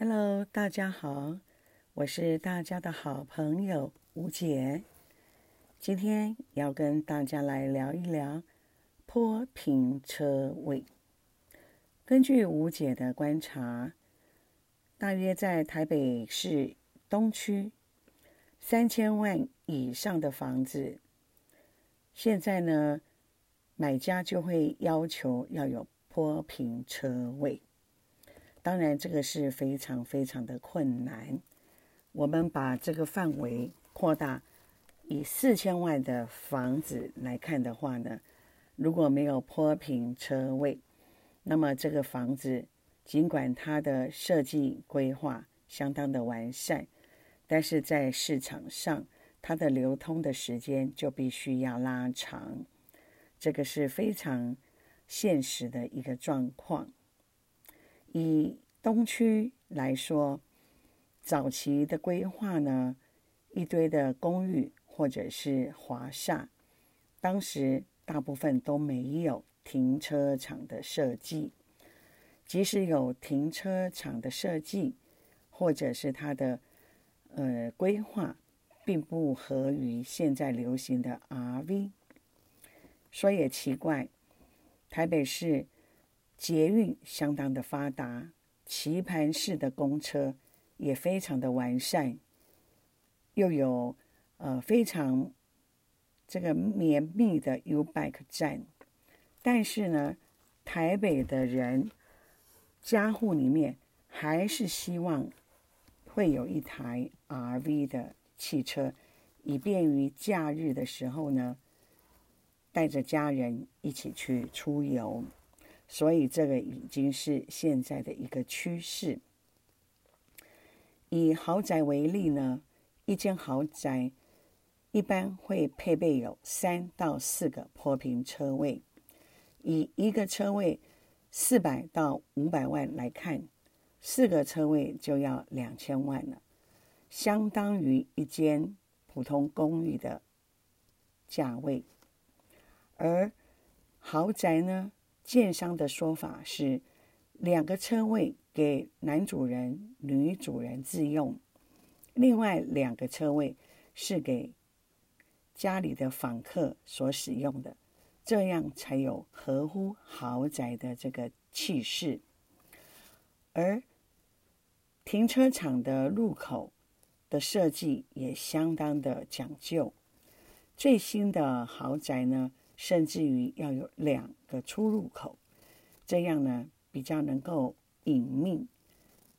Hello，大家好，我是大家的好朋友吴姐。今天要跟大家来聊一聊坡平车位。根据吴姐的观察，大约在台北市东区三千万以上的房子，现在呢，买家就会要求要有坡平车位。当然，这个是非常非常的困难。我们把这个范围扩大，以四千万的房子来看的话呢，如果没有坡平车位，那么这个房子尽管它的设计规划相当的完善，但是在市场上它的流通的时间就必须要拉长，这个是非常现实的一个状况。以东区来说，早期的规划呢，一堆的公寓或者是华厦，当时大部分都没有停车场的设计。即使有停车场的设计，或者是它的呃规划，并不合于现在流行的 RV。说也奇怪，台北市。捷运相当的发达，棋盘式的公车也非常的完善，又有呃非常这个绵密的 U-Bike 站，但是呢，台北的人家户里面还是希望会有一台 RV 的汽车，以便于假日的时候呢，带着家人一起去出游。所以，这个已经是现在的一个趋势。以豪宅为例呢，一间豪宅一般会配备有三到四个坡平车位。以一个车位四百到五百万来看，四个车位就要两千万了，相当于一间普通公寓的价位。而豪宅呢？建商的说法是，两个车位给男主人、女主人自用，另外两个车位是给家里的访客所使用的，这样才有合乎豪宅的这个气势。而停车场的入口的设计也相当的讲究，最新的豪宅呢，甚至于要有两个出入口，这样呢比较能够隐秘，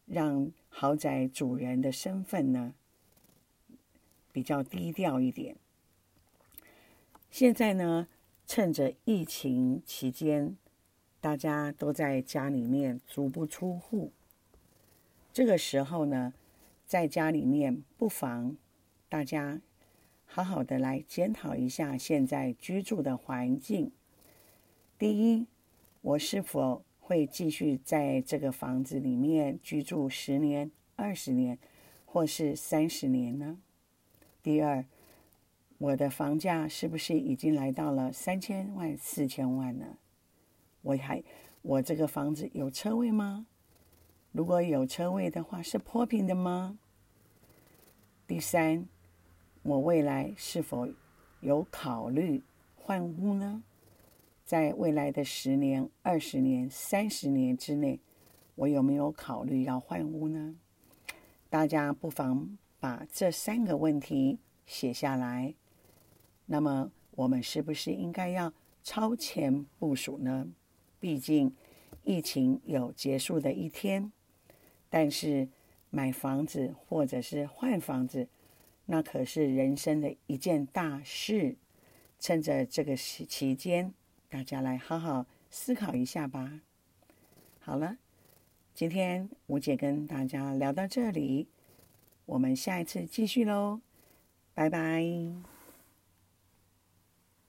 让豪宅主人的身份呢比较低调一点。现在呢，趁着疫情期间，大家都在家里面足不出户，这个时候呢，在家里面不妨大家。好好的来检讨一下现在居住的环境。第一，我是否会继续在这个房子里面居住十年、二十年，或是三十年呢？第二，我的房价是不是已经来到了三千万、四千万呢？我还，我这个房子有车位吗？如果有车位的话，是坡平的吗？第三。我未来是否有考虑换屋呢？在未来的十年、二十年、三十年之内，我有没有考虑要换屋呢？大家不妨把这三个问题写下来。那么，我们是不是应该要超前部署呢？毕竟，疫情有结束的一天，但是买房子或者是换房子。那可是人生的一件大事，趁着这个期期间，大家来好好思考一下吧。好了，今天吴姐跟大家聊到这里，我们下一次继续喽，拜拜。